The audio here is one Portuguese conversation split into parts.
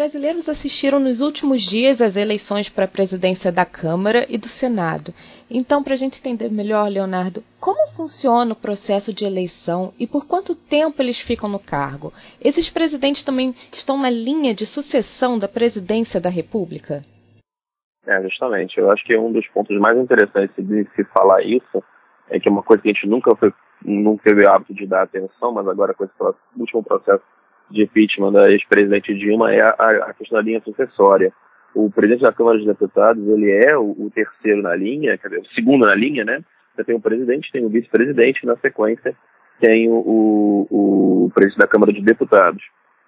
brasileiros assistiram nos últimos dias às eleições para a presidência da Câmara e do Senado. Então, para a gente entender melhor, Leonardo, como funciona o processo de eleição e por quanto tempo eles ficam no cargo? Esses presidentes também estão na linha de sucessão da presidência da República? É, justamente. Eu acho que um dos pontos mais interessantes de se falar isso é que uma coisa que a gente nunca foi, nunca teve o hábito de dar atenção, mas agora com esse último processo de impeachment da ex-presidente Dilma é a, a, questão da linha sucessória. O presidente da Câmara dos Deputados, ele é o, o terceiro na linha, quer dizer, o segundo na linha, né? Você tem o presidente, tem o vice-presidente, na sequência tem o, o, o presidente da Câmara de Deputados.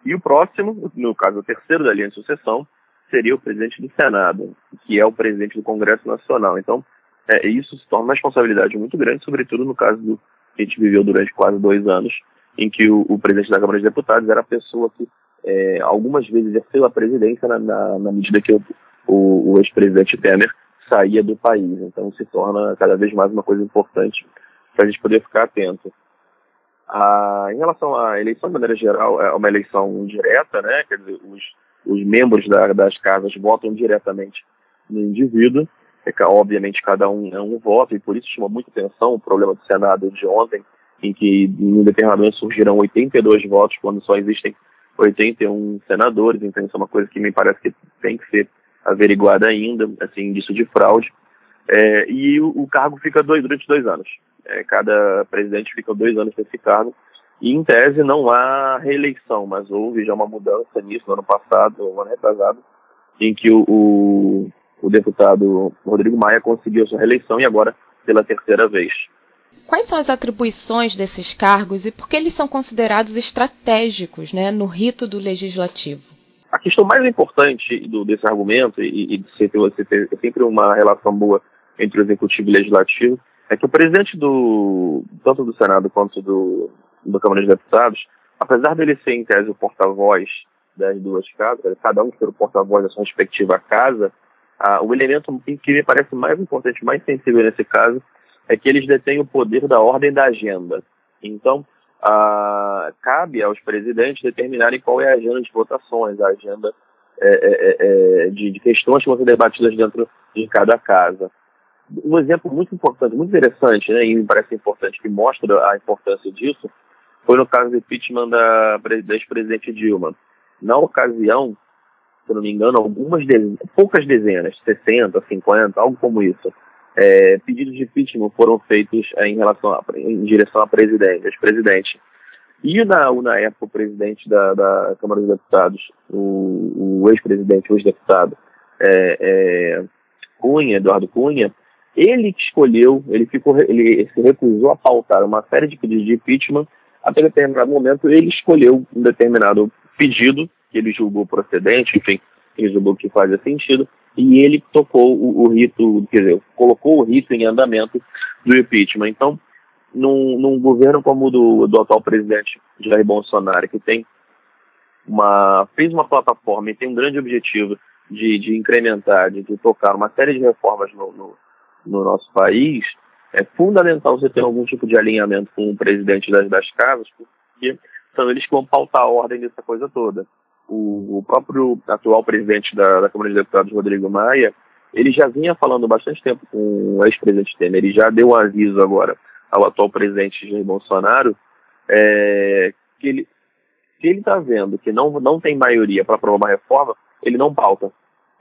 E o próximo, no caso o terceiro da linha de sucessão, seria o presidente do Senado, que é o presidente do Congresso Nacional. Então, é, isso se torna uma responsabilidade muito grande, sobretudo no caso do que a gente viveu durante quase dois anos, em que o, o presidente da Câmara de Deputados era a pessoa que é, algumas vezes exerceu a presidência na, na, na medida que o, o, o ex-presidente Temer saía do país. Então se torna cada vez mais uma coisa importante para a gente poder ficar atento. Em relação à eleição, de maneira geral, é uma eleição direta, né? Quer dizer, os, os membros da, das casas votam diretamente no indivíduo. É, obviamente, cada um é um voto, e por isso chama muita atenção o problema do Senado de ontem, em que em um determinado momento surgiram 82 votos quando só existem 81 senadores, então isso é uma coisa que me parece que tem que ser averiguada ainda, assim, indício de fraude. É, e o, o, cargo fica dois, durante dois anos. É, cada presidente fica dois anos nesse cargo. E, em tese, não há reeleição, mas houve já uma mudança nisso no ano passado, no ano retrasado, em que o, o, o deputado Rodrigo Maia conseguiu sua reeleição e agora pela terceira vez. Quais são as atribuições desses cargos e por que eles são considerados estratégicos né, no rito do legislativo? A questão mais importante do, desse argumento, e, e de ter, você ter sempre uma relação boa entre o executivo e o legislativo, é que o presidente do tanto do Senado quanto do, da Câmara de Deputados, apesar dele ser em tese o porta-voz das duas casas, cada um ser o porta-voz da sua respectiva casa, ah, o elemento que me parece mais importante, mais sensível nesse caso, é que eles detêm o poder da ordem da agenda. Então, cabe aos presidentes determinarem qual é a agenda de votações, a agenda é, é, é, é, de, de, questões que vão ser debatidas dentro de cada casa. Um exemplo muito importante, muito interessante, né, e me parece importante, que mostra a importância disso, foi no caso do impeachment da, da ex-presidente Dilma. Na ocasião, se não me engano, algumas de, poucas dezenas, 60, 50, algo como isso, é, pedidos de impeachment foram feitos é, em relação a, em direção à presidente, ex-presidente. E na, na época o presidente da, da Câmara dos Deputados, o, o ex-presidente, o ex-deputado é, é, Cunha, Eduardo Cunha, ele escolheu, ele ficou, ele se recusou a pautar uma série de pedidos de impeachment. Até determinado momento ele escolheu um determinado pedido que ele julgou procedente, enfim, ele julgou que fazia sentido, e ele tocou o, o, rito, quer dizer, colocou o rito em andamento do impeachment. Então, num, num governo como o do, do atual presidente Jair Bolsonaro, que tem uma, fez uma plataforma e tem um grande objetivo de, de incrementar, de, de tocar uma série de reformas no, no, no, nosso país, é fundamental você ter algum tipo de alinhamento com o presidente das, das casas, porque são eles que vão pautar a ordem dessa coisa toda o, o próprio atual presidente da, da Câmara de Deputados, Rodrigo Maia, ele já vinha falando bastante tempo com o ex-presidente Temer, ele já deu um aviso agora ao atual presidente Jair Bolsonaro, é, que ele se ele está vendo que não, não tem maioria para aprovar uma reforma, ele não pauta.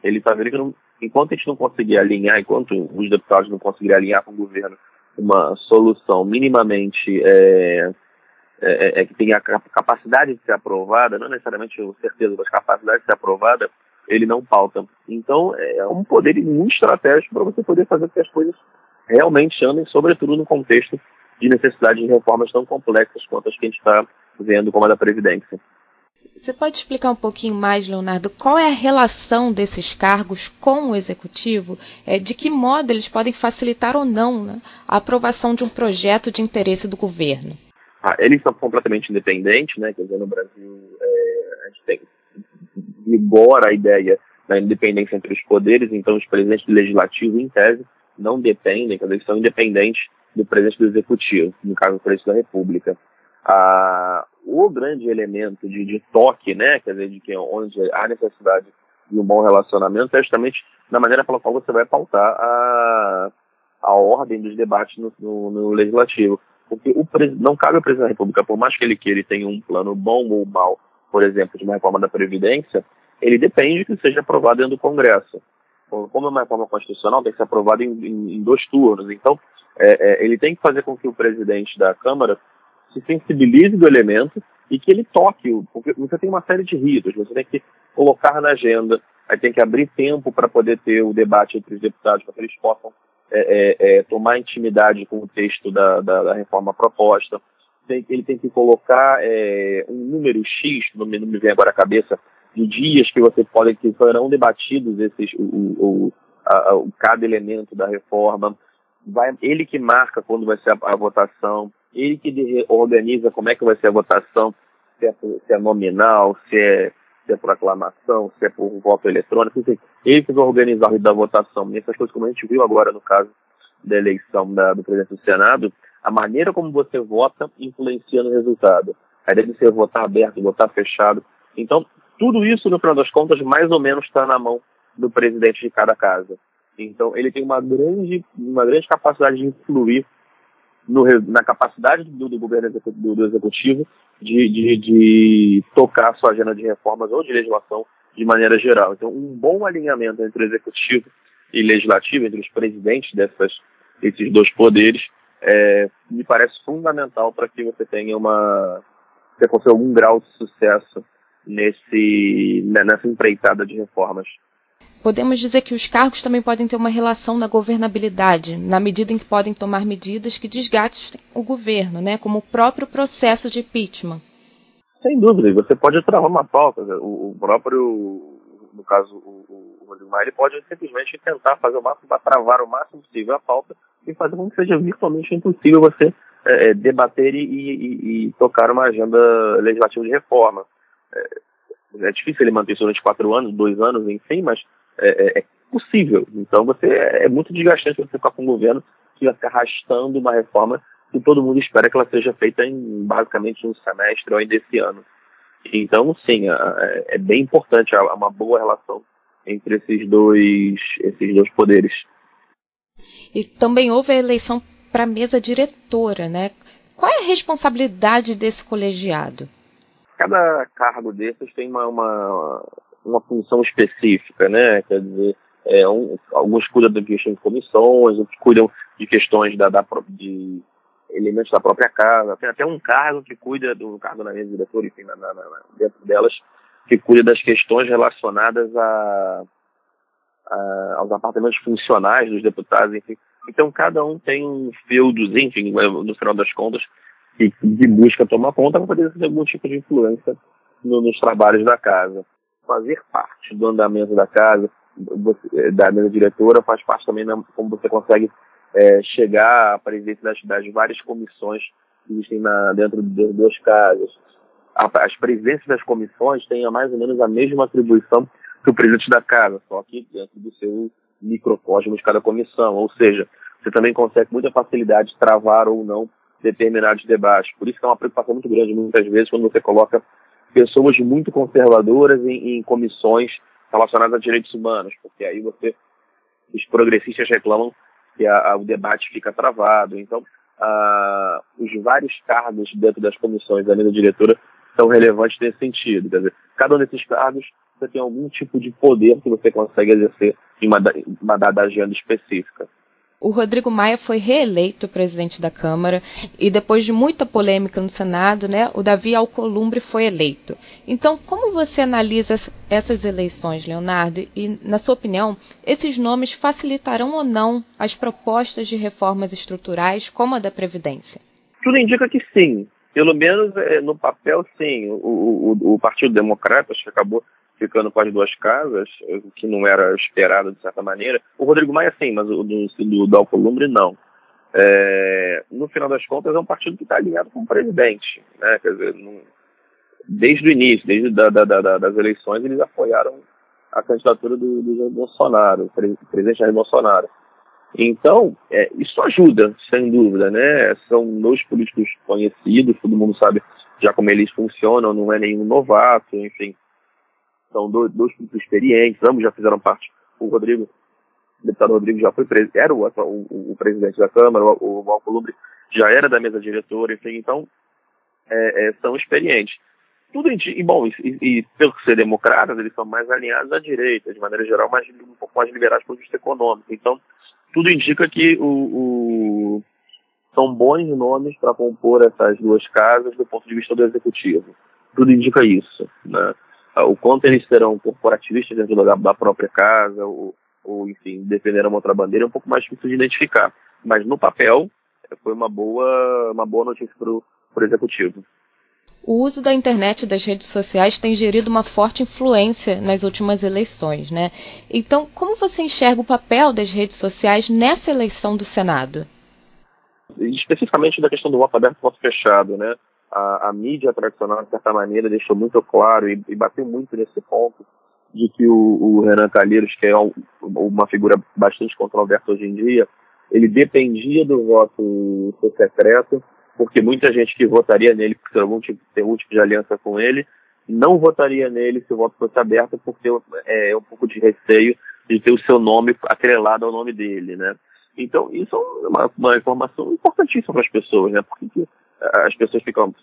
Ele está vendo que não, enquanto a gente não conseguir alinhar, enquanto os deputados não conseguirem alinhar com o governo uma solução minimamente é, é, é, é, que tem a capacidade de ser aprovada, não necessariamente certeza, mas capacidade de ser aprovada, ele não pauta. Então, é um poder muito estratégico para você poder fazer com que as coisas realmente andem, sobretudo no contexto de necessidade de reformas tão complexas quanto as que a gente está vendo, como a da Previdência. Você pode explicar um pouquinho mais, Leonardo, qual é a relação desses cargos com o executivo? É, de que modo eles podem facilitar ou não né, a aprovação de um projeto de interesse do governo? Ah, eles são completamente independentes, né? Quer dizer, no Brasil é, a gente tem vigora a ideia da independência entre os poderes, então os presidentes do legislativo, em tese, não dependem, quer dizer, eles são independentes do presidente do executivo, no caso do presidente da República. Ah, o grande elemento de, de toque, né, quer dizer, de que onde há necessidade de um bom relacionamento é justamente na maneira pela qual você vai pautar a, a ordem dos debates no, no, no legislativo. Porque o não cabe ao presidente da República, por mais que ele queira e tenha um plano bom ou mal, por exemplo, de uma reforma da Previdência, ele depende que seja aprovado dentro do Congresso. Como é uma reforma constitucional, tem que ser aprovado em, em, em dois turnos. Então, é, é, ele tem que fazer com que o presidente da Câmara se sensibilize do elemento e que ele toque, porque você tem uma série de ritos, você tem que colocar na agenda, aí tem que abrir tempo para poder ter o debate entre os deputados, para que eles possam é, é, é, tomar intimidade com o texto da, da, da reforma proposta. Tem, ele tem que colocar é, um número X, não me, não me vem agora à cabeça, de dias que você pode, que serão debatidos esses, o, o, a, a, cada elemento da reforma. Vai, ele que marca quando vai ser a, a votação, ele que organiza como é que vai ser a votação, se é, se é nominal, se é se é por aclamação, se é por voto eletrônico, enfim, ele que vai organizar o da votação. E essas coisas, como a gente viu agora no caso da eleição da, do presidente do Senado, a maneira como você vota influencia no resultado. Aí deve ser votar aberto, votar fechado. Então, tudo isso, no final das contas, mais ou menos está na mão do presidente de cada casa. Então, ele tem uma grande, uma grande capacidade de influir no, na capacidade do, do governo do, do executivo de, de, de, tocar sua agenda de reformas ou de legislação de maneira geral. Então, um bom alinhamento entre o executivo e legislativo, entre os presidentes dessas, desses dois poderes, é, me parece fundamental para que você tenha uma você consiga algum grau de sucesso nesse nessa empreitada de reformas. Podemos dizer que os cargos também podem ter uma relação na governabilidade, na medida em que podem tomar medidas que desgastem o governo, né, como o próprio processo de impeachment. Sem dúvida, você pode travar uma pauta. O, próprio, no caso, o, o ele pode simplesmente tentar fazer o máximo para travar o máximo possível a pauta e fazer com que seja virtualmente impossível você é, é debater e, e, e, tocar uma agenda legislativa de reforma. É, é difícil ele manter isso durante quatro anos, dois anos, enfim, mas é, é, é, possível. Então você é muito desgastante você ficar com um governo que vai ficar arrastando uma reforma que todo mundo espera que ela seja feita em basicamente um semestre ou ainda esse ano. Então, sim, é, é bem importante uma boa relação entre esses dois, esses dois poderes. E também houve a eleição para a mesa diretora, né? Qual é a responsabilidade desse colegiado? Cada cargo desses tem uma, uma, uma função específica, né? Quer dizer, é, um, alguns cuidam de questões de comissões, outros cuidam de questões da, da, de elementos da própria casa. Tem até um cargo que cuida do cargo na mesa diretora, enfim, na, na, na, dentro delas, que cuida das questões relacionadas a, a, aos apartamentos funcionais dos deputados, enfim. Então, cada um tem um feudos, enfim, no final das contas, que, que busca tomar conta para poder ter algum tipo de influência no, nos trabalhos da casa fazer parte do andamento da casa, você, da mesa diretora, faz parte também na, como você consegue é, chegar à presidência das, várias comissões que existem na, dentro das duas casas. As presidências das comissões têm mais ou menos a mesma atribuição que o presidente da casa, só que dentro do seu microcosmo de cada comissão. Ou seja, você também consegue com muita facilidade travar ou não determinados debates. Por isso que é uma preocupação muito grande muitas vezes quando você coloca pessoas muito conservadoras em, em comissões relacionadas a direitos humanos, porque aí você os progressistas reclamam que a, a, o debate fica travado. Então, a, os vários cargos dentro das comissões da mesa diretora são relevantes nesse sentido. Quer dizer, cada um desses cargos você tem algum tipo de poder que você consegue exercer em uma, uma dada agenda específica. O Rodrigo Maia foi reeleito presidente da Câmara e depois de muita polêmica no Senado, né, o Davi Alcolumbre foi eleito. Então, como você analisa essas eleições, Leonardo? E, na sua opinião, esses nomes facilitarão ou não as propostas de reformas estruturais, como a da Previdência? Tudo indica que sim. Pelo menos é, no papel, sim. O, o, o Partido Democrata, acho que acabou ficando com as duas casas, o que não era esperado de certa maneira. O Rodrigo Maia sim, mas o do, do, do Alcolumbre não. É, no final das contas, é um partido que está alinhado com o presidente. Né? Quer dizer, não, desde o início, desde da, da, da, das eleições, eles apoiaram a candidatura do, do Jair Bolsonaro, o presidente Jair Bolsonaro. Então, é, isso ajuda, sem dúvida, né? São dois políticos conhecidos, todo mundo sabe já como eles funcionam, não é nenhum novato, enfim. São dois, dois experientes, ambos já fizeram parte. O Rodrigo, o deputado Rodrigo já foi era o, o, o, presidente da Câmara, o, o Alcolumbre já era da mesa diretora, enfim, então é, é, são experientes. Tudo e bom, e, e pelo ser democratas, eles são mais alinhados à direita, de maneira geral, mais, um pouco mais liberais do ponto de vista econômico. Então, tudo indica que o, o são bons nomes para compor essas duas casas do ponto de vista do executivo. Tudo indica isso. Né? O quanto eles serão corporativistas dentro da, da própria casa, ou, ou, enfim, defenderão outra bandeira, é um pouco mais difícil de identificar. Mas no papel, foi uma boa, uma boa notícia para o executivo. O uso da internet e das redes sociais tem gerido uma forte influência nas últimas eleições, né? Então, como você enxerga o papel das redes sociais nessa eleição do Senado? Especificamente da questão do voto aberto e voto fechado, né? A, a, mídia tradicional, de certa maneira, deixou muito claro e, e bateu muito nesse ponto de que o, o Renan Calheiros, que é um, uma figura bastante controversa hoje em dia, ele dependia do voto secreto porque muita gente que votaria nele por ter algum tipo, ter algum tipo de aliança com ele, não votaria nele se o voto fosse aberto por ter é, um pouco de receio de ter o seu nome atrelado ao nome dele, né? Então, isso é uma, uma informação importantíssima para as pessoas, né? Porque que as pessoas ficam,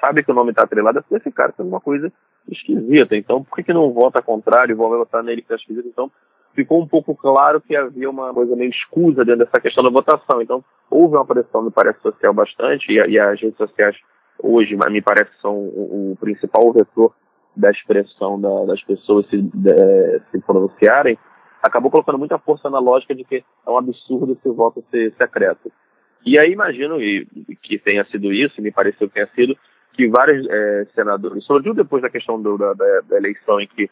sabem que o nome está atrelado, é esse cara faz uma coisa esquisita. Então, por que, que não vota contrário e vai votar nele que está esquisito? Então, ficou um pouco claro que havia uma coisa meio escusa dentro dessa questão da votação. Então, houve uma pressão, me parece, social bastante, e, e as redes sociais hoje, me parece, são o, o principal vetor da expressão da, das pessoas se, de, se pronunciarem, acabou colocando muita força na lógica de que é um absurdo esse voto ser secreto. E aí imagino que tenha sido isso, me pareceu que tenha sido, que vários é, senadores, sobretudo depois da questão do, da, da, eleição em que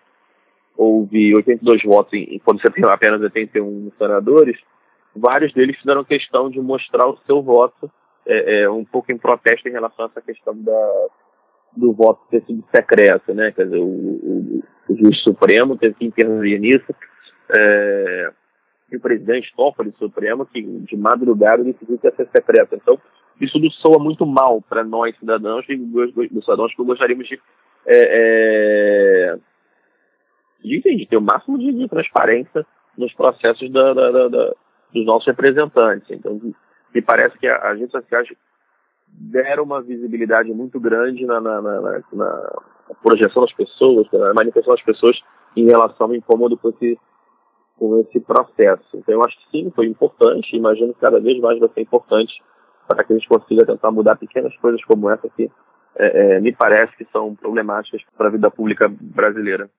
houve 82 votos, em, quando você tem apenas 81 senadores, vários deles fizeram questão de mostrar o seu voto é, é, um pouco em protesto em relação a essa questão da, do voto ter sido secreto, né? Quer dizer, o, o, o juiz supremo teve que intervir nisso. É, e o presidente Toffoli Supremo, que de madrugada decidiu que ia ser secreto. Então, isso tudo soa muito mal para nós, cidadãos, e cidadãos que gostaríamos de, é, é, de, de, ter o máximo de, de transparência nos processos da, da, da, dos nossos representantes. Então, me parece que as redes sociais deram uma visibilidade muito grande na, na, na, na projeção das pessoas, na manifestação das pessoas em relação ao incômodo com esse, com esse processo. Então, eu acho que sim, foi importante, imagino que cada vez mais vai ser importante para que a gente consiga tentar mudar pequenas coisas como essa que é, é, me parece que são problemáticas para a vida pública brasileira.